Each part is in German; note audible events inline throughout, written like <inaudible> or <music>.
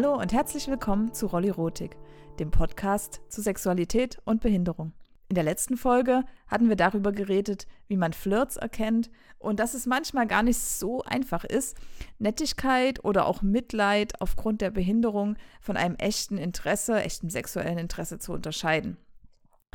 Hallo und herzlich willkommen zu Rollirotik, dem Podcast zu Sexualität und Behinderung. In der letzten Folge hatten wir darüber geredet, wie man Flirts erkennt und dass es manchmal gar nicht so einfach ist, Nettigkeit oder auch Mitleid aufgrund der Behinderung von einem echten Interesse, echten sexuellen Interesse zu unterscheiden.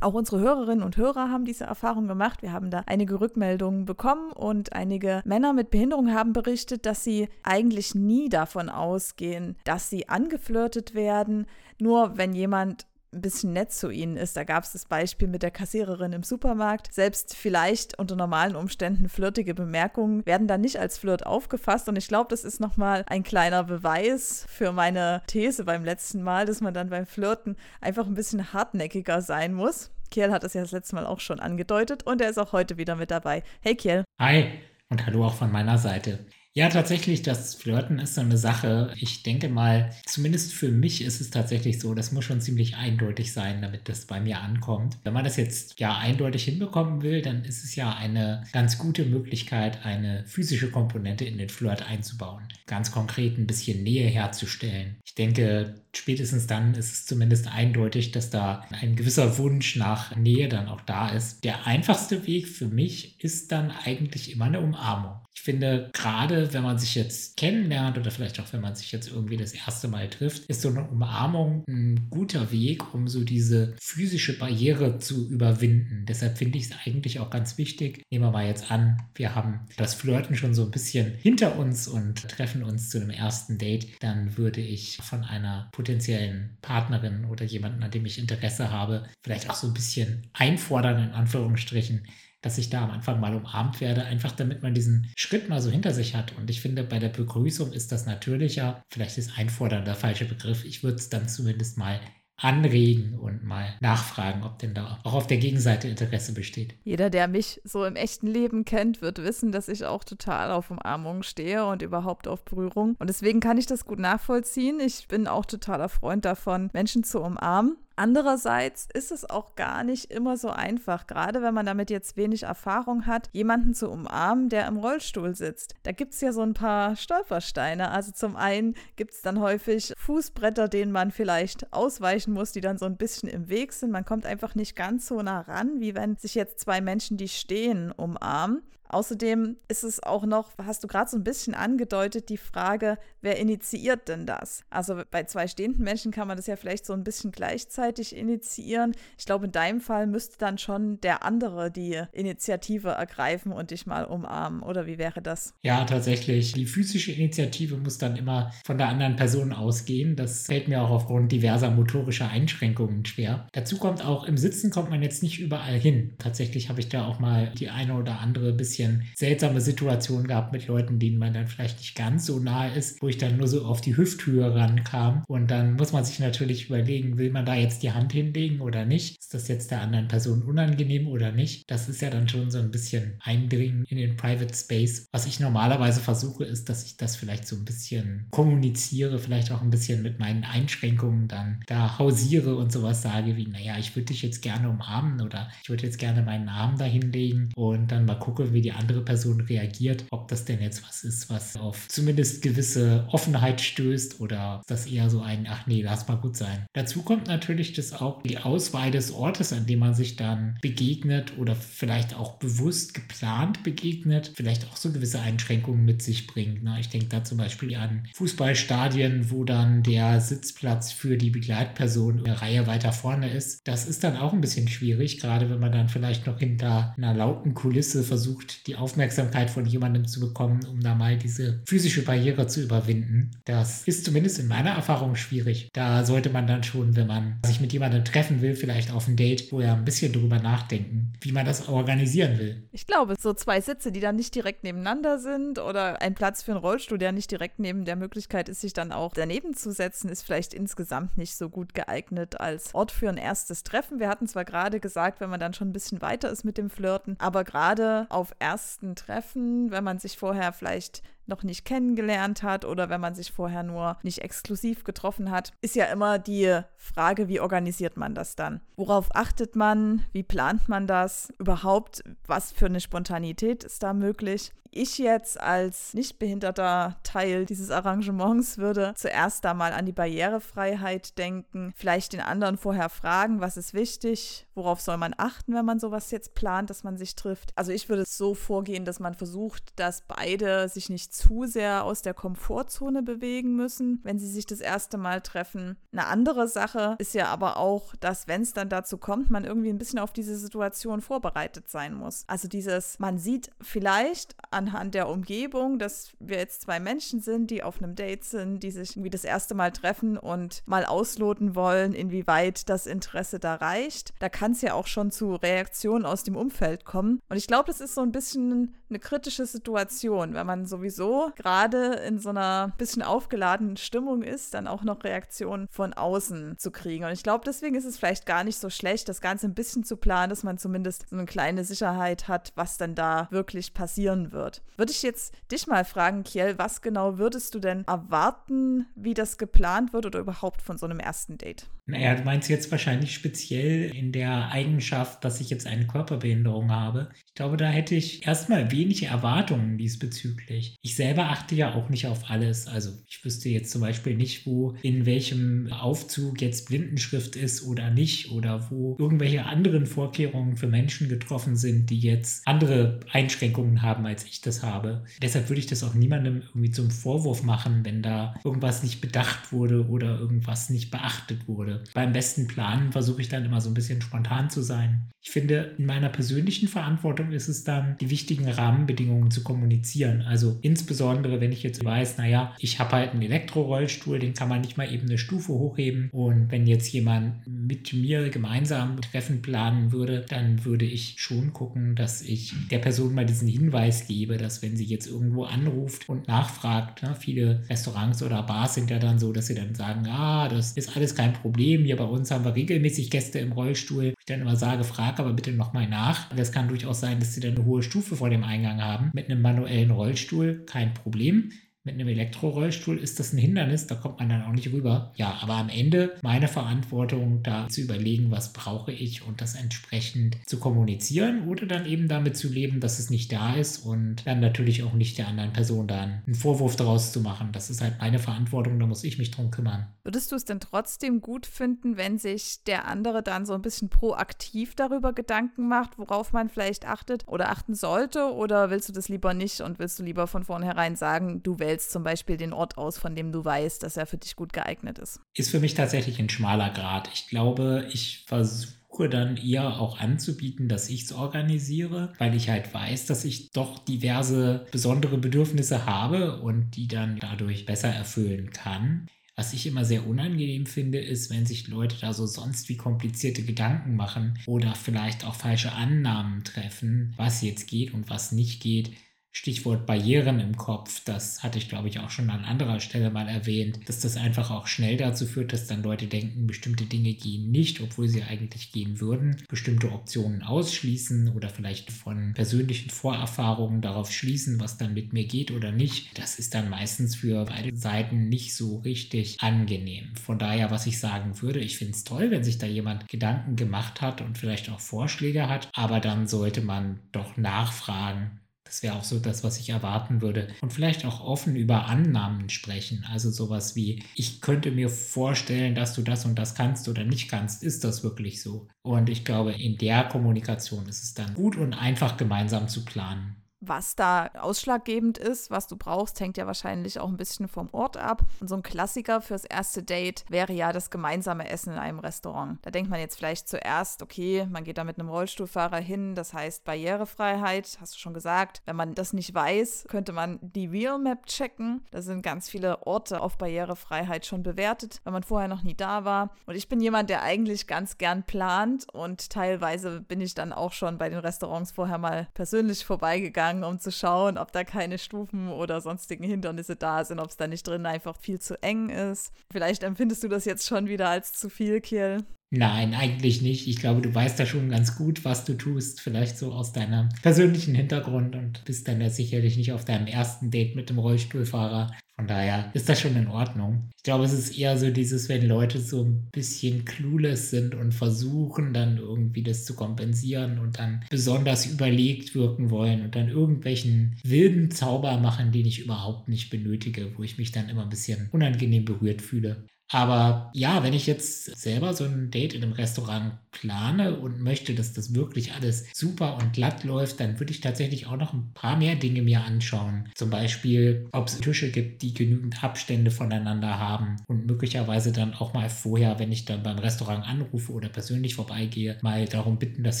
Auch unsere Hörerinnen und Hörer haben diese Erfahrung gemacht. Wir haben da einige Rückmeldungen bekommen und einige Männer mit Behinderung haben berichtet, dass sie eigentlich nie davon ausgehen, dass sie angeflirtet werden. Nur wenn jemand ein bisschen nett zu ihnen ist. Da gab es das Beispiel mit der Kassiererin im Supermarkt. Selbst vielleicht unter normalen Umständen flirtige Bemerkungen werden dann nicht als Flirt aufgefasst. Und ich glaube, das ist nochmal ein kleiner Beweis für meine These beim letzten Mal, dass man dann beim Flirten einfach ein bisschen hartnäckiger sein muss. Kiel hat es ja das letzte Mal auch schon angedeutet und er ist auch heute wieder mit dabei. Hey Kiel. Hi und hallo auch von meiner Seite. Ja, tatsächlich, das Flirten ist so eine Sache. Ich denke mal, zumindest für mich ist es tatsächlich so, das muss schon ziemlich eindeutig sein, damit das bei mir ankommt. Wenn man das jetzt ja eindeutig hinbekommen will, dann ist es ja eine ganz gute Möglichkeit, eine physische Komponente in den Flirt einzubauen. Ganz konkret ein bisschen Nähe herzustellen. Ich denke, spätestens dann ist es zumindest eindeutig, dass da ein gewisser Wunsch nach Nähe dann auch da ist. Der einfachste Weg für mich ist dann eigentlich immer eine Umarmung. Ich finde, gerade wenn man sich jetzt kennenlernt oder vielleicht auch wenn man sich jetzt irgendwie das erste Mal trifft, ist so eine Umarmung ein guter Weg, um so diese physische Barriere zu überwinden. Deshalb finde ich es eigentlich auch ganz wichtig. Nehmen wir mal jetzt an, wir haben das Flirten schon so ein bisschen hinter uns und treffen uns zu einem ersten Date. Dann würde ich von einer potenziellen Partnerin oder jemanden, an dem ich Interesse habe, vielleicht auch so ein bisschen einfordern, in Anführungsstrichen, dass ich da am Anfang mal umarmt werde, einfach damit man diesen Schritt mal so hinter sich hat. Und ich finde, bei der Begrüßung ist das natürlicher. Vielleicht ist einfordern der falsche Begriff. Ich würde es dann zumindest mal anregen und mal nachfragen, ob denn da auch auf der Gegenseite Interesse besteht. Jeder, der mich so im echten Leben kennt, wird wissen, dass ich auch total auf Umarmung stehe und überhaupt auf Berührung. Und deswegen kann ich das gut nachvollziehen. Ich bin auch totaler Freund davon, Menschen zu umarmen. Andererseits ist es auch gar nicht immer so einfach, gerade wenn man damit jetzt wenig Erfahrung hat, jemanden zu umarmen, der im Rollstuhl sitzt. Da gibt es ja so ein paar Stolpersteine. Also zum einen gibt es dann häufig Fußbretter, denen man vielleicht ausweichen muss, die dann so ein bisschen im Weg sind. Man kommt einfach nicht ganz so nah ran, wie wenn sich jetzt zwei Menschen, die stehen, umarmen. Außerdem ist es auch noch, hast du gerade so ein bisschen angedeutet, die Frage, wer initiiert denn das? Also bei zwei stehenden Menschen kann man das ja vielleicht so ein bisschen gleichzeitig initiieren. Ich glaube, in deinem Fall müsste dann schon der andere die Initiative ergreifen und dich mal umarmen. Oder wie wäre das? Ja, tatsächlich. Die physische Initiative muss dann immer von der anderen Person ausgehen. Das fällt mir auch aufgrund diverser motorischer Einschränkungen schwer. Dazu kommt auch, im Sitzen kommt man jetzt nicht überall hin. Tatsächlich habe ich da auch mal die eine oder andere bisschen bisschen seltsame Situationen gehabt mit Leuten, denen man dann vielleicht nicht ganz so nahe ist, wo ich dann nur so auf die Hüfthöhe rankam. Und dann muss man sich natürlich überlegen, will man da jetzt die Hand hinlegen oder nicht? Ist das jetzt der anderen Person unangenehm oder nicht? Das ist ja dann schon so ein bisschen Eindringen in den Private Space. Was ich normalerweise versuche, ist, dass ich das vielleicht so ein bisschen kommuniziere, vielleicht auch ein bisschen mit meinen Einschränkungen dann da hausiere und sowas sage wie, naja, ich würde dich jetzt gerne umarmen oder ich würde jetzt gerne meinen Arm da hinlegen und dann mal gucken, wie die andere Person reagiert, ob das denn jetzt was ist, was auf zumindest gewisse Offenheit stößt oder das eher so ein, ach nee, lass mal gut sein. Dazu kommt natürlich das auch die Auswahl des Ortes, an dem man sich dann begegnet oder vielleicht auch bewusst geplant begegnet, vielleicht auch so gewisse Einschränkungen mit sich bringt. Ne? Ich denke da zum Beispiel an Fußballstadien, wo dann der Sitzplatz für die Begleitperson eine Reihe weiter vorne ist. Das ist dann auch ein bisschen schwierig, gerade wenn man dann vielleicht noch hinter einer lauten Kulisse versucht, die Aufmerksamkeit von jemandem zu bekommen, um da mal diese physische Barriere zu überwinden. Das ist zumindest in meiner Erfahrung schwierig. Da sollte man dann schon, wenn man sich mit jemandem treffen will, vielleicht auf ein Date, wo er ein bisschen drüber nachdenken, wie man das organisieren will. Ich glaube, so zwei Sitze, die dann nicht direkt nebeneinander sind oder ein Platz für einen Rollstuhl, der nicht direkt neben der Möglichkeit ist, sich dann auch daneben zu setzen, ist vielleicht insgesamt nicht so gut geeignet als Ort für ein erstes Treffen. Wir hatten zwar gerade gesagt, wenn man dann schon ein bisschen weiter ist mit dem Flirten, aber gerade auf ersten Treffen, wenn man sich vorher vielleicht noch nicht kennengelernt hat oder wenn man sich vorher nur nicht exklusiv getroffen hat, ist ja immer die Frage, wie organisiert man das dann? Worauf achtet man? Wie plant man das? Überhaupt, was für eine Spontanität ist da möglich? ich jetzt als nicht behinderter Teil dieses Arrangements würde zuerst da mal an die Barrierefreiheit denken, vielleicht den anderen vorher fragen, was ist wichtig, worauf soll man achten, wenn man sowas jetzt plant, dass man sich trifft. Also ich würde so vorgehen, dass man versucht, dass beide sich nicht zu sehr aus der Komfortzone bewegen müssen, wenn sie sich das erste Mal treffen. Eine andere Sache ist ja aber auch, dass wenn es dann dazu kommt, man irgendwie ein bisschen auf diese Situation vorbereitet sein muss. Also dieses, man sieht vielleicht an anhand der Umgebung, dass wir jetzt zwei Menschen sind, die auf einem Date sind, die sich irgendwie das erste Mal treffen und mal ausloten wollen, inwieweit das Interesse da reicht. Da kann es ja auch schon zu Reaktionen aus dem Umfeld kommen. Und ich glaube, das ist so ein bisschen eine kritische Situation, wenn man sowieso gerade in so einer bisschen aufgeladenen Stimmung ist, dann auch noch Reaktionen von außen zu kriegen. Und ich glaube, deswegen ist es vielleicht gar nicht so schlecht, das Ganze ein bisschen zu planen, dass man zumindest so eine kleine Sicherheit hat, was dann da wirklich passieren wird wird. Würde ich jetzt dich mal fragen, Kiel, was genau würdest du denn erwarten, wie das geplant wird oder überhaupt von so einem ersten Date? Naja, du meinst jetzt wahrscheinlich speziell in der Eigenschaft, dass ich jetzt eine Körperbehinderung habe. Ich glaube, da hätte ich erstmal wenig Erwartungen diesbezüglich. Ich selber achte ja auch nicht auf alles. Also ich wüsste jetzt zum Beispiel nicht, wo in welchem Aufzug jetzt Blindenschrift ist oder nicht oder wo irgendwelche anderen Vorkehrungen für Menschen getroffen sind, die jetzt andere Einschränkungen haben, als ich das habe. Deshalb würde ich das auch niemandem irgendwie zum Vorwurf machen, wenn da irgendwas nicht bedacht wurde oder irgendwas nicht beachtet wurde. Beim besten Planen versuche ich dann immer so ein bisschen spontan zu sein. Ich finde, in meiner persönlichen Verantwortung ist es dann, die wichtigen Rahmenbedingungen zu kommunizieren. Also insbesondere, wenn ich jetzt weiß, naja, ich habe halt einen Elektrorollstuhl, den kann man nicht mal eben eine Stufe hochheben. Und wenn jetzt jemand mit mir gemeinsam Treffen planen würde, dann würde ich schon gucken, dass ich der Person mal diesen Hinweis gebe, dass wenn sie jetzt irgendwo anruft und nachfragt, ne, viele Restaurants oder Bars sind ja dann so, dass sie dann sagen, ah, das ist alles kein Problem. Hier bei uns haben wir regelmäßig Gäste im Rollstuhl. Ich dann immer sage, frag aber bitte nochmal nach. Es kann durchaus sein, dass sie dann eine hohe Stufe vor dem Eingang haben. Mit einem manuellen Rollstuhl kein Problem. Mit einem Elektrorollstuhl ist das ein Hindernis, da kommt man dann auch nicht rüber. Ja, aber am Ende meine Verantwortung, da zu überlegen, was brauche ich und das entsprechend zu kommunizieren oder dann eben damit zu leben, dass es nicht da ist und dann natürlich auch nicht der anderen Person dann einen Vorwurf daraus zu machen. Das ist halt meine Verantwortung, da muss ich mich drum kümmern. Würdest du es denn trotzdem gut finden, wenn sich der andere dann so ein bisschen proaktiv darüber Gedanken macht, worauf man vielleicht achtet oder achten sollte? Oder willst du das lieber nicht und willst du lieber von vornherein sagen, du wählst wählst zum Beispiel den Ort aus, von dem du weißt, dass er für dich gut geeignet ist? Ist für mich tatsächlich ein schmaler Grad. Ich glaube, ich versuche dann eher auch anzubieten, dass ich es organisiere, weil ich halt weiß, dass ich doch diverse besondere Bedürfnisse habe und die dann dadurch besser erfüllen kann. Was ich immer sehr unangenehm finde, ist, wenn sich Leute da so sonst wie komplizierte Gedanken machen oder vielleicht auch falsche Annahmen treffen, was jetzt geht und was nicht geht. Stichwort Barrieren im Kopf, das hatte ich glaube ich auch schon an anderer Stelle mal erwähnt, dass das einfach auch schnell dazu führt, dass dann Leute denken, bestimmte Dinge gehen nicht, obwohl sie eigentlich gehen würden, bestimmte Optionen ausschließen oder vielleicht von persönlichen Vorerfahrungen darauf schließen, was dann mit mir geht oder nicht. Das ist dann meistens für beide Seiten nicht so richtig angenehm. Von daher, was ich sagen würde, ich finde es toll, wenn sich da jemand Gedanken gemacht hat und vielleicht auch Vorschläge hat, aber dann sollte man doch nachfragen, das wäre auch so das, was ich erwarten würde. Und vielleicht auch offen über Annahmen sprechen. Also sowas wie, ich könnte mir vorstellen, dass du das und das kannst oder nicht kannst. Ist das wirklich so? Und ich glaube, in der Kommunikation ist es dann gut und einfach gemeinsam zu planen. Was da ausschlaggebend ist, was du brauchst, hängt ja wahrscheinlich auch ein bisschen vom Ort ab. Und so ein Klassiker fürs erste Date wäre ja das gemeinsame Essen in einem Restaurant. Da denkt man jetzt vielleicht zuerst, okay, man geht da mit einem Rollstuhlfahrer hin, das heißt Barrierefreiheit, hast du schon gesagt. Wenn man das nicht weiß, könnte man die Wheelmap checken. Da sind ganz viele Orte auf Barrierefreiheit schon bewertet, wenn man vorher noch nie da war. Und ich bin jemand, der eigentlich ganz gern plant und teilweise bin ich dann auch schon bei den Restaurants vorher mal persönlich vorbeigegangen gegangen, um zu schauen, ob da keine Stufen oder sonstigen Hindernisse da sind, ob es da nicht drin einfach viel zu eng ist. Vielleicht empfindest du das jetzt schon wieder als zu viel, Kiel. Nein, eigentlich nicht. Ich glaube, du weißt da schon ganz gut, was du tust. Vielleicht so aus deinem persönlichen Hintergrund und bist dann ja sicherlich nicht auf deinem ersten Date mit dem Rollstuhlfahrer. Von daher ist das schon in Ordnung. Ich glaube, es ist eher so dieses, wenn Leute so ein bisschen clueless sind und versuchen dann irgendwie das zu kompensieren und dann besonders überlegt wirken wollen und dann irgendwelchen wilden Zauber machen, den ich überhaupt nicht benötige, wo ich mich dann immer ein bisschen unangenehm berührt fühle. Aber ja, wenn ich jetzt selber so ein Date in einem Restaurant plane und möchte, dass das wirklich alles super und glatt läuft, dann würde ich tatsächlich auch noch ein paar mehr Dinge mir anschauen. Zum Beispiel, ob es Tische gibt, die genügend Abstände voneinander haben und möglicherweise dann auch mal vorher, wenn ich dann beim Restaurant anrufe oder persönlich vorbeigehe, mal darum bitten, dass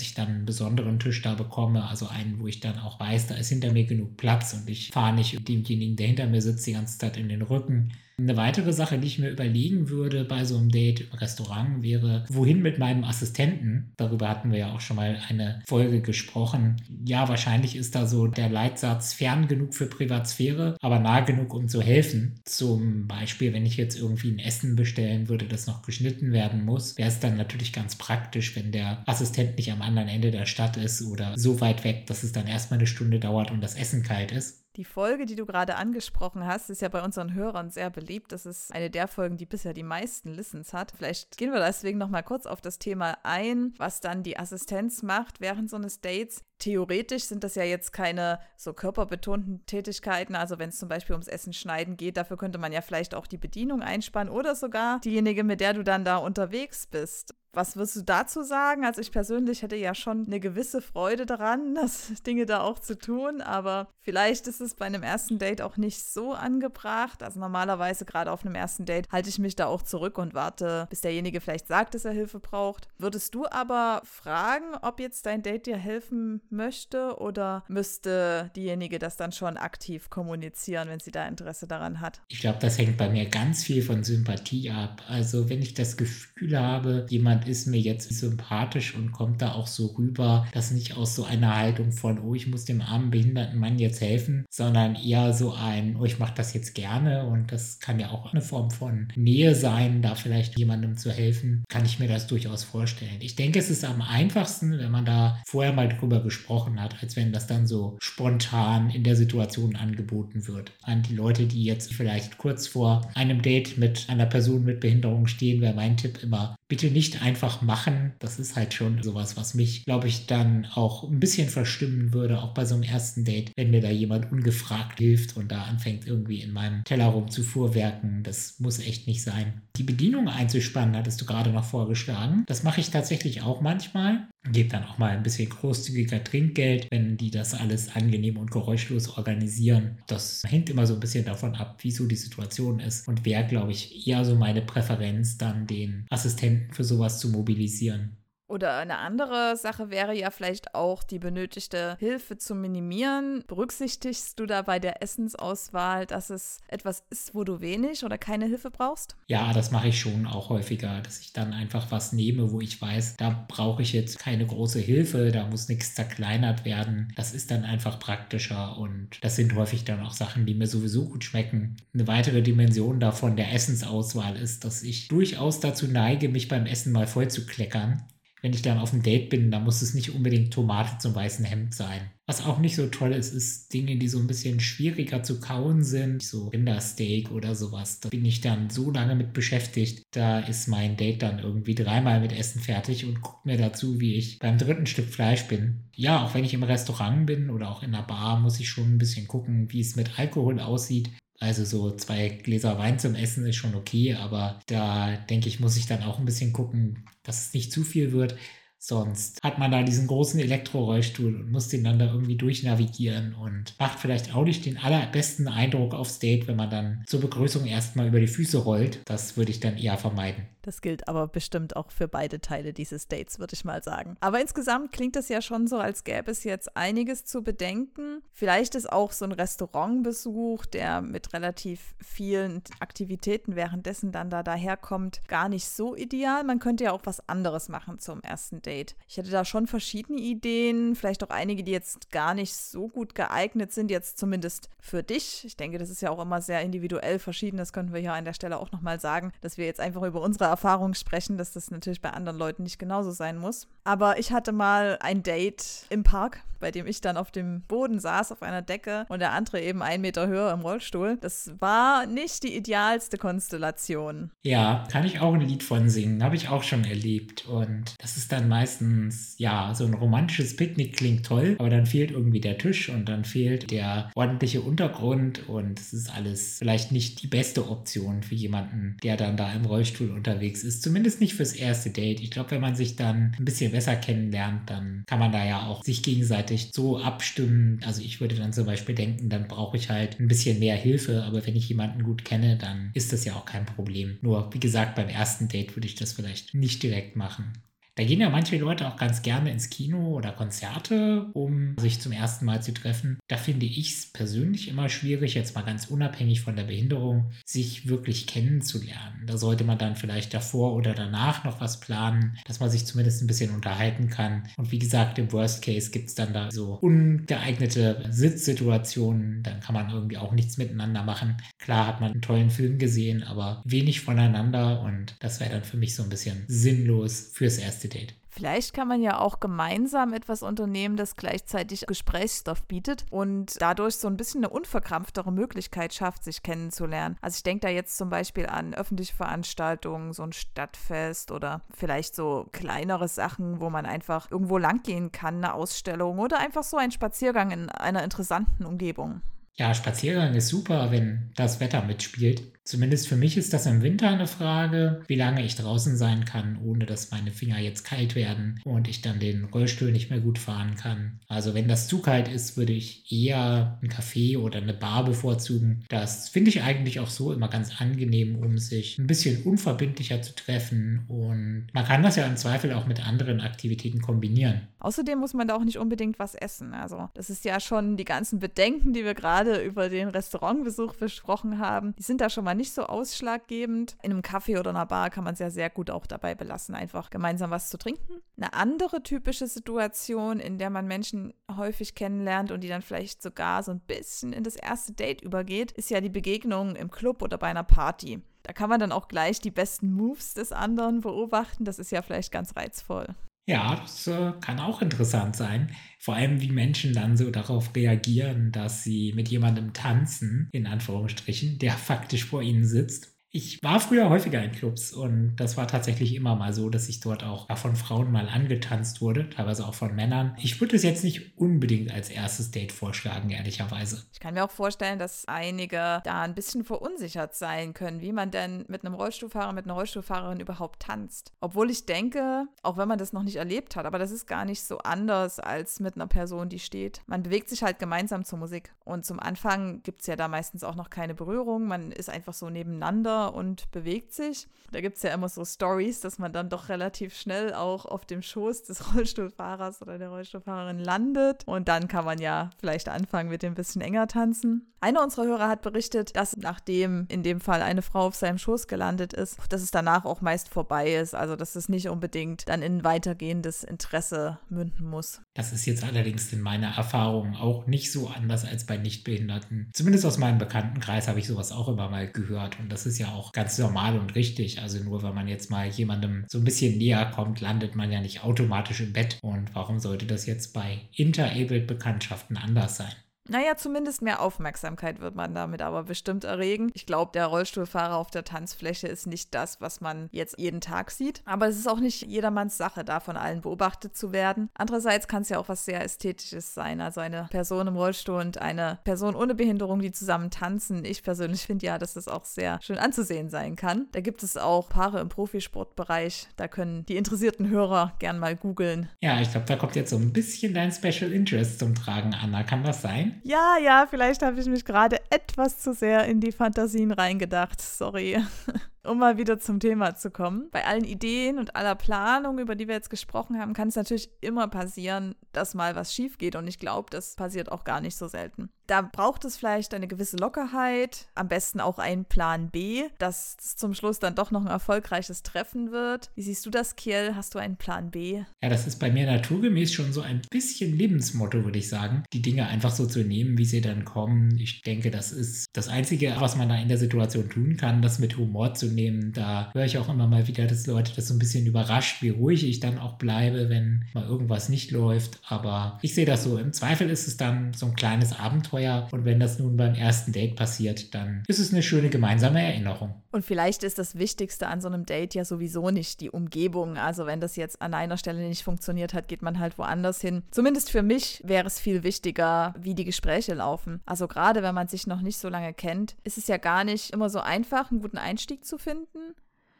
ich dann einen besonderen Tisch da bekomme. Also einen, wo ich dann auch weiß, da ist hinter mir genug Platz und ich fahre nicht demjenigen, der hinter mir sitzt, die ganze Zeit in den Rücken. Eine weitere Sache, die ich mir überlegen würde bei so einem Date im Restaurant, wäre, wohin mit meinem Assistenten? Darüber hatten wir ja auch schon mal eine Folge gesprochen. Ja, wahrscheinlich ist da so der Leitsatz fern genug für Privatsphäre, aber nah genug, um zu helfen. Zum Beispiel, wenn ich jetzt irgendwie ein Essen bestellen würde, das noch geschnitten werden muss, wäre es dann natürlich ganz praktisch, wenn der Assistent nicht am anderen Ende der Stadt ist oder so weit weg, dass es dann erstmal eine Stunde dauert und das Essen kalt ist. Die Folge, die du gerade angesprochen hast, ist ja bei unseren Hörern sehr beliebt. Das ist eine der Folgen, die bisher die meisten Listens hat. Vielleicht gehen wir deswegen noch mal kurz auf das Thema ein, was dann die Assistenz macht während so eines Dates. Theoretisch sind das ja jetzt keine so körperbetonten Tätigkeiten. Also wenn es zum Beispiel ums Essen schneiden geht, dafür könnte man ja vielleicht auch die Bedienung einspannen oder sogar diejenige, mit der du dann da unterwegs bist. Was wirst du dazu sagen? Also ich persönlich hätte ja schon eine gewisse Freude daran, <laughs> das Dinge da auch zu tun, aber vielleicht ist es bei einem ersten Date auch nicht so angebracht. Also normalerweise gerade auf einem ersten Date halte ich mich da auch zurück und warte, bis derjenige vielleicht sagt, dass er Hilfe braucht. Würdest du aber fragen, ob jetzt dein Date dir helfen möchte oder müsste diejenige das dann schon aktiv kommunizieren, wenn sie da Interesse daran hat? Ich glaube, das hängt bei mir ganz viel von Sympathie ab. Also wenn ich das Gefühl habe, jemand ist mir jetzt sympathisch und kommt da auch so rüber, dass nicht aus so einer Haltung von, oh, ich muss dem armen behinderten Mann jetzt helfen, sondern eher so ein, oh, ich mache das jetzt gerne und das kann ja auch eine Form von Nähe sein, da vielleicht jemandem zu helfen, kann ich mir das durchaus vorstellen. Ich denke, es ist am einfachsten, wenn man da vorher mal drüber gesprochen hat, als wenn das dann so spontan in der Situation angeboten wird. An die Leute, die jetzt vielleicht kurz vor einem Date mit einer Person mit Behinderung stehen, wäre mein Tipp immer, bitte nicht einfach machen. Das ist halt schon sowas, was mich, glaube ich, dann auch ein bisschen verstimmen würde, auch bei so einem ersten Date, wenn mir da jemand ungefragt hilft und da anfängt irgendwie in meinem Teller rum zu fuhrwerken. Das muss echt nicht sein. Die Bedienung einzuspannen, hattest du gerade noch vorgeschlagen. Das mache ich tatsächlich auch manchmal. Gebe dann auch mal ein bisschen großzügiger Trinkgeld, wenn die das alles angenehm und geräuschlos organisieren. Das hängt immer so ein bisschen davon ab, wie so die Situation ist und wäre, glaube ich, eher so meine Präferenz, dann den Assistenten für sowas zu mobilisieren. Oder eine andere Sache wäre ja vielleicht auch, die benötigte Hilfe zu minimieren. Berücksichtigst du da bei der Essensauswahl, dass es etwas ist, wo du wenig oder keine Hilfe brauchst? Ja, das mache ich schon auch häufiger, dass ich dann einfach was nehme, wo ich weiß, da brauche ich jetzt keine große Hilfe, da muss nichts zerkleinert werden. Das ist dann einfach praktischer und das sind häufig dann auch Sachen, die mir sowieso gut schmecken. Eine weitere Dimension davon der Essensauswahl ist, dass ich durchaus dazu neige, mich beim Essen mal voll zu kleckern wenn ich dann auf dem Date bin, dann muss es nicht unbedingt Tomate zum weißen Hemd sein. Was auch nicht so toll ist, ist Dinge, die so ein bisschen schwieriger zu kauen sind, so Rindersteak oder sowas. Da bin ich dann so lange mit beschäftigt. Da ist mein Date dann irgendwie dreimal mit Essen fertig und guckt mir dazu, wie ich beim dritten Stück Fleisch bin. Ja, auch wenn ich im Restaurant bin oder auch in einer Bar, muss ich schon ein bisschen gucken, wie es mit Alkohol aussieht. Also so zwei Gläser Wein zum Essen ist schon okay, aber da denke ich, muss ich dann auch ein bisschen gucken, dass es nicht zu viel wird. Sonst hat man da diesen großen Elektrorollstuhl und muss den dann da irgendwie durchnavigieren und macht vielleicht auch nicht den allerbesten Eindruck aufs Date, wenn man dann zur Begrüßung erstmal über die Füße rollt. Das würde ich dann eher vermeiden. Das gilt aber bestimmt auch für beide Teile dieses Dates, würde ich mal sagen. Aber insgesamt klingt es ja schon so, als gäbe es jetzt einiges zu bedenken. Vielleicht ist auch so ein Restaurantbesuch, der mit relativ vielen Aktivitäten währenddessen dann da daherkommt, gar nicht so ideal. Man könnte ja auch was anderes machen zum ersten Date. Ich hätte da schon verschiedene Ideen, vielleicht auch einige, die jetzt gar nicht so gut geeignet sind, jetzt zumindest für dich. Ich denke, das ist ja auch immer sehr individuell verschieden. Das könnten wir hier an der Stelle auch nochmal sagen, dass wir jetzt einfach über unsere Erfahrung sprechen, dass das natürlich bei anderen Leuten nicht genauso sein muss. Aber ich hatte mal ein Date im Park, bei dem ich dann auf dem Boden saß, auf einer Decke und der andere eben einen Meter höher im Rollstuhl. Das war nicht die idealste Konstellation. Ja, kann ich auch ein Lied von singen. Habe ich auch schon erlebt. Und das ist dann meistens, ja, so ein romantisches Picknick klingt toll, aber dann fehlt irgendwie der Tisch und dann fehlt der ordentliche Untergrund und es ist alles vielleicht nicht die beste Option für jemanden, der dann da im Rollstuhl unterwegs ist. Zumindest nicht fürs erste Date. Ich glaube, wenn man sich dann ein bisschen besser kennenlernt, dann kann man da ja auch sich gegenseitig so abstimmen. Also ich würde dann zum Beispiel denken, dann brauche ich halt ein bisschen mehr Hilfe, aber wenn ich jemanden gut kenne, dann ist das ja auch kein Problem. Nur, wie gesagt, beim ersten Date würde ich das vielleicht nicht direkt machen. Da gehen ja manche Leute auch ganz gerne ins Kino oder Konzerte, um sich zum ersten Mal zu treffen. Da finde ich es persönlich immer schwierig, jetzt mal ganz unabhängig von der Behinderung, sich wirklich kennenzulernen. Da sollte man dann vielleicht davor oder danach noch was planen, dass man sich zumindest ein bisschen unterhalten kann. Und wie gesagt, im Worst Case gibt es dann da so ungeeignete Sitzsituationen. Dann kann man irgendwie auch nichts miteinander machen. Klar hat man einen tollen Film gesehen, aber wenig voneinander. Und das wäre dann für mich so ein bisschen sinnlos fürs erste erste Date. Vielleicht kann man ja auch gemeinsam etwas unternehmen, das gleichzeitig Gesprächsstoff bietet und dadurch so ein bisschen eine unverkrampftere Möglichkeit schafft, sich kennenzulernen. Also ich denke da jetzt zum Beispiel an öffentliche Veranstaltungen, so ein Stadtfest oder vielleicht so kleinere Sachen, wo man einfach irgendwo langgehen kann, eine Ausstellung oder einfach so ein Spaziergang in einer interessanten Umgebung. Ja, Spaziergang ist super, wenn das Wetter mitspielt. Zumindest für mich ist das im Winter eine Frage, wie lange ich draußen sein kann, ohne dass meine Finger jetzt kalt werden und ich dann den Rollstuhl nicht mehr gut fahren kann. Also wenn das zu kalt ist, würde ich eher ein Café oder eine Bar bevorzugen. Das finde ich eigentlich auch so immer ganz angenehm, um sich ein bisschen unverbindlicher zu treffen und man kann das ja im Zweifel auch mit anderen Aktivitäten kombinieren. Außerdem muss man da auch nicht unbedingt was essen. Also das ist ja schon die ganzen Bedenken, die wir gerade über den Restaurantbesuch besprochen haben, die sind da schon mal nicht so ausschlaggebend. In einem Café oder einer Bar kann man es ja sehr gut auch dabei belassen, einfach gemeinsam was zu trinken. Eine andere typische Situation, in der man Menschen häufig kennenlernt und die dann vielleicht sogar so ein bisschen in das erste Date übergeht, ist ja die Begegnung im Club oder bei einer Party. Da kann man dann auch gleich die besten Moves des anderen beobachten. Das ist ja vielleicht ganz reizvoll. Ja, das äh, kann auch interessant sein. Vor allem, wie Menschen dann so darauf reagieren, dass sie mit jemandem tanzen, in Anführungsstrichen, der faktisch vor ihnen sitzt ich war früher häufiger in Clubs und das war tatsächlich immer mal so, dass ich dort auch von Frauen mal angetanzt wurde, teilweise auch von Männern. Ich würde es jetzt nicht unbedingt als erstes Date vorschlagen, ehrlicherweise. Ich kann mir auch vorstellen, dass einige da ein bisschen verunsichert sein können, wie man denn mit einem Rollstuhlfahrer, mit einer Rollstuhlfahrerin überhaupt tanzt. Obwohl ich denke, auch wenn man das noch nicht erlebt hat, aber das ist gar nicht so anders als mit einer Person, die steht. Man bewegt sich halt gemeinsam zur Musik. Und zum Anfang gibt es ja da meistens auch noch keine Berührung. Man ist einfach so nebeneinander und bewegt sich. Da gibt es ja immer so Stories, dass man dann doch relativ schnell auch auf dem Schoß des <laughs> Rollstuhlfahrers oder der Rollstuhlfahrerin landet. Und dann kann man ja vielleicht anfangen mit dem bisschen enger tanzen. Einer unserer Hörer hat berichtet, dass nachdem in dem Fall eine Frau auf seinem Schoß gelandet ist, dass es danach auch meist vorbei ist. Also dass es nicht unbedingt dann in weitergehendes Interesse münden muss. Das ist jetzt allerdings in meiner Erfahrung auch nicht so anders als bei Nichtbehinderten. Zumindest aus meinem Bekanntenkreis habe ich sowas auch immer mal gehört. Und das ist ja auch ganz normal und richtig. Also nur weil man jetzt mal jemandem so ein bisschen näher kommt, landet man ja nicht automatisch im Bett. Und warum sollte das jetzt bei Interabled-Bekanntschaften anders sein? Naja, zumindest mehr Aufmerksamkeit wird man damit aber bestimmt erregen. Ich glaube, der Rollstuhlfahrer auf der Tanzfläche ist nicht das, was man jetzt jeden Tag sieht. Aber es ist auch nicht jedermanns Sache, da von allen beobachtet zu werden. Andererseits kann es ja auch was sehr Ästhetisches sein. Also eine Person im Rollstuhl und eine Person ohne Behinderung, die zusammen tanzen. Ich persönlich finde ja, dass das auch sehr schön anzusehen sein kann. Da gibt es auch Paare im Profisportbereich. Da können die interessierten Hörer gern mal googeln. Ja, ich glaube, da kommt jetzt so ein bisschen dein Special Interest zum Tragen, Anna. Kann das sein? Ja, ja, vielleicht habe ich mich gerade etwas zu sehr in die Fantasien reingedacht. Sorry. <laughs> Um mal wieder zum Thema zu kommen. Bei allen Ideen und aller Planung, über die wir jetzt gesprochen haben, kann es natürlich immer passieren, dass mal was schief geht. Und ich glaube, das passiert auch gar nicht so selten. Da braucht es vielleicht eine gewisse Lockerheit, am besten auch einen Plan B, dass es zum Schluss dann doch noch ein erfolgreiches Treffen wird. Wie siehst du das, Kiel? Hast du einen Plan B? Ja, das ist bei mir naturgemäß schon so ein bisschen Lebensmotto, würde ich sagen. Die Dinge einfach so zu nehmen, wie sie dann kommen. Ich denke, das ist das Einzige, was man da in der Situation tun kann, das mit Humor zu nehmen. Da höre ich auch immer mal wieder, dass Leute das so ein bisschen überrascht, wie ruhig ich dann auch bleibe, wenn mal irgendwas nicht läuft. Aber ich sehe das so. Im Zweifel ist es dann so ein kleines Abenteuer. Und wenn das nun beim ersten Date passiert, dann ist es eine schöne gemeinsame Erinnerung. Und vielleicht ist das Wichtigste an so einem Date ja sowieso nicht die Umgebung. Also wenn das jetzt an einer Stelle nicht funktioniert hat, geht man halt woanders hin. Zumindest für mich wäre es viel wichtiger, wie die Gespräche laufen. Also gerade wenn man sich noch nicht so lange kennt, ist es ja gar nicht immer so einfach, einen guten Einstieg zu finden.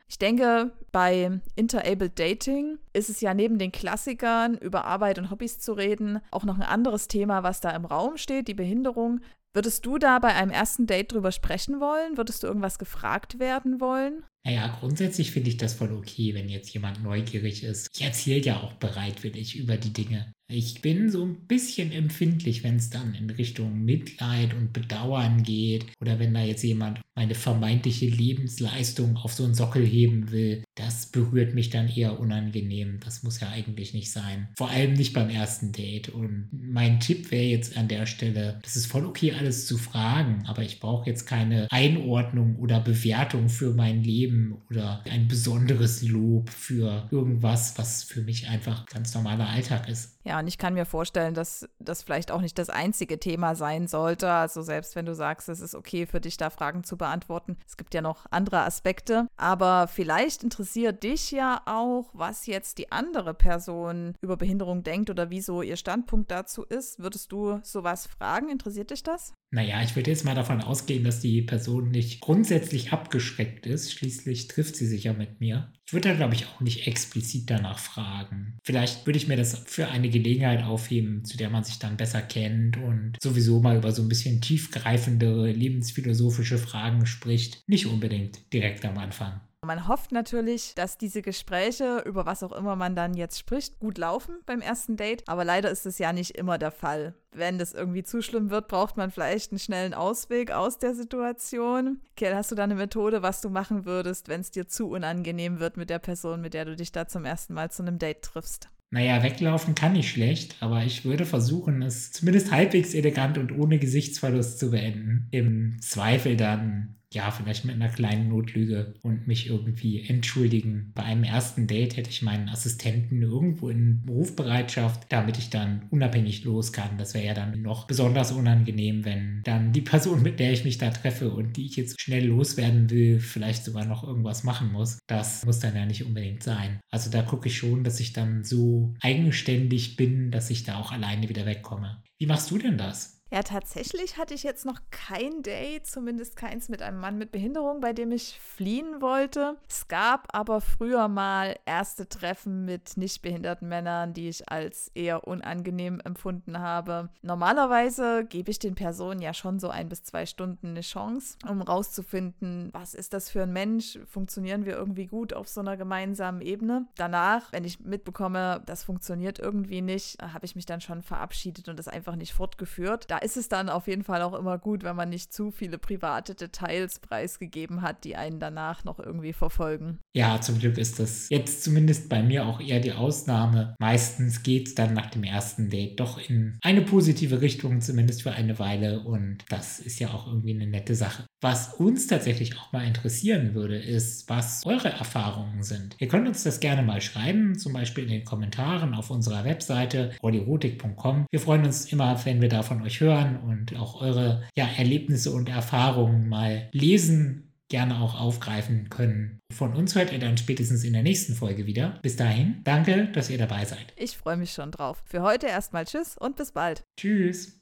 Ich denke, bei Interabled Dating ist es ja neben den Klassikern über Arbeit und Hobbys zu reden auch noch ein anderes Thema, was da im Raum steht, die Behinderung. Würdest du da bei einem ersten Date drüber sprechen wollen? Würdest du irgendwas gefragt werden wollen? Naja, grundsätzlich finde ich das voll okay, wenn jetzt jemand neugierig ist. Ich erzähle ja auch bereitwillig über die Dinge. Ich bin so ein bisschen empfindlich, wenn es dann in Richtung Mitleid und Bedauern geht oder wenn da jetzt jemand meine vermeintliche Lebensleistung auf so einen Sockel heben will. Das berührt mich dann eher unangenehm. Das muss ja eigentlich nicht sein. Vor allem nicht beim ersten Date. Und mein Tipp wäre jetzt an der Stelle, das ist voll okay, alles zu fragen, aber ich brauche jetzt keine Einordnung oder Bewertung für mein Leben oder ein besonderes Lob für irgendwas, was für mich einfach ganz normaler Alltag ist. Ja, und ich kann mir vorstellen, dass das vielleicht auch nicht das einzige Thema sein sollte. Also selbst wenn du sagst, es ist okay für dich, da Fragen zu beantworten. Es gibt ja noch andere Aspekte. Aber vielleicht interessiert dich ja auch, was jetzt die andere Person über Behinderung denkt oder wieso ihr Standpunkt dazu ist. Würdest du sowas fragen? Interessiert dich das? Naja, ich würde jetzt mal davon ausgehen, dass die Person nicht grundsätzlich abgeschreckt ist. Schließlich trifft sie sich ja mit mir. Ich würde da, glaube ich, auch nicht explizit danach fragen. Vielleicht würde ich mir das für eine Gelegenheit aufheben, zu der man sich dann besser kennt und sowieso mal über so ein bisschen tiefgreifendere lebensphilosophische Fragen spricht. Nicht unbedingt direkt am Anfang. Man hofft natürlich, dass diese Gespräche, über was auch immer man dann jetzt spricht, gut laufen beim ersten Date. Aber leider ist es ja nicht immer der Fall. Wenn das irgendwie zu schlimm wird, braucht man vielleicht einen schnellen Ausweg aus der Situation. Kiel, hast du da eine Methode, was du machen würdest, wenn es dir zu unangenehm wird mit der Person, mit der du dich da zum ersten Mal zu einem Date triffst? Naja, weglaufen kann ich schlecht, aber ich würde versuchen, es zumindest halbwegs elegant und ohne Gesichtsverlust zu beenden. Im Zweifel dann ja, vielleicht mit einer kleinen Notlüge und mich irgendwie entschuldigen. Bei einem ersten Date hätte ich meinen Assistenten irgendwo in Rufbereitschaft, damit ich dann unabhängig los kann. Das wäre ja dann noch besonders unangenehm, wenn dann die Person, mit der ich mich da treffe und die ich jetzt schnell loswerden will, vielleicht sogar noch irgendwas machen muss. Das muss dann ja nicht unbedingt sein. Also da gucke ich schon, dass ich dann so eigenständig bin, dass ich da auch alleine wieder wegkomme. Wie machst du denn das? Ja, tatsächlich hatte ich jetzt noch kein Date, zumindest keins mit einem Mann mit Behinderung, bei dem ich fliehen wollte. Es gab aber früher mal erste Treffen mit nicht behinderten Männern, die ich als eher unangenehm empfunden habe. Normalerweise gebe ich den Personen ja schon so ein bis zwei Stunden eine Chance, um rauszufinden, was ist das für ein Mensch, funktionieren wir irgendwie gut auf so einer gemeinsamen Ebene. Danach, wenn ich mitbekomme, das funktioniert irgendwie nicht, habe ich mich dann schon verabschiedet und das einfach nicht fortgeführt. Da ist es dann auf jeden Fall auch immer gut, wenn man nicht zu viele private Details preisgegeben hat, die einen danach noch irgendwie verfolgen. Ja, zum Glück ist das jetzt zumindest bei mir auch eher die Ausnahme. Meistens geht es dann nach dem ersten Date doch in eine positive Richtung, zumindest für eine Weile. Und das ist ja auch irgendwie eine nette Sache. Was uns tatsächlich auch mal interessieren würde, ist, was eure Erfahrungen sind. Ihr könnt uns das gerne mal schreiben, zum Beispiel in den Kommentaren auf unserer Webseite rodirotik.com. Wir freuen uns immer, wenn wir da von euch hören und auch eure ja, Erlebnisse und Erfahrungen mal lesen gerne auch aufgreifen können. Von uns hört ihr dann spätestens in der nächsten Folge wieder. Bis dahin, danke, dass ihr dabei seid. Ich freue mich schon drauf. Für heute erstmal Tschüss und bis bald. Tschüss.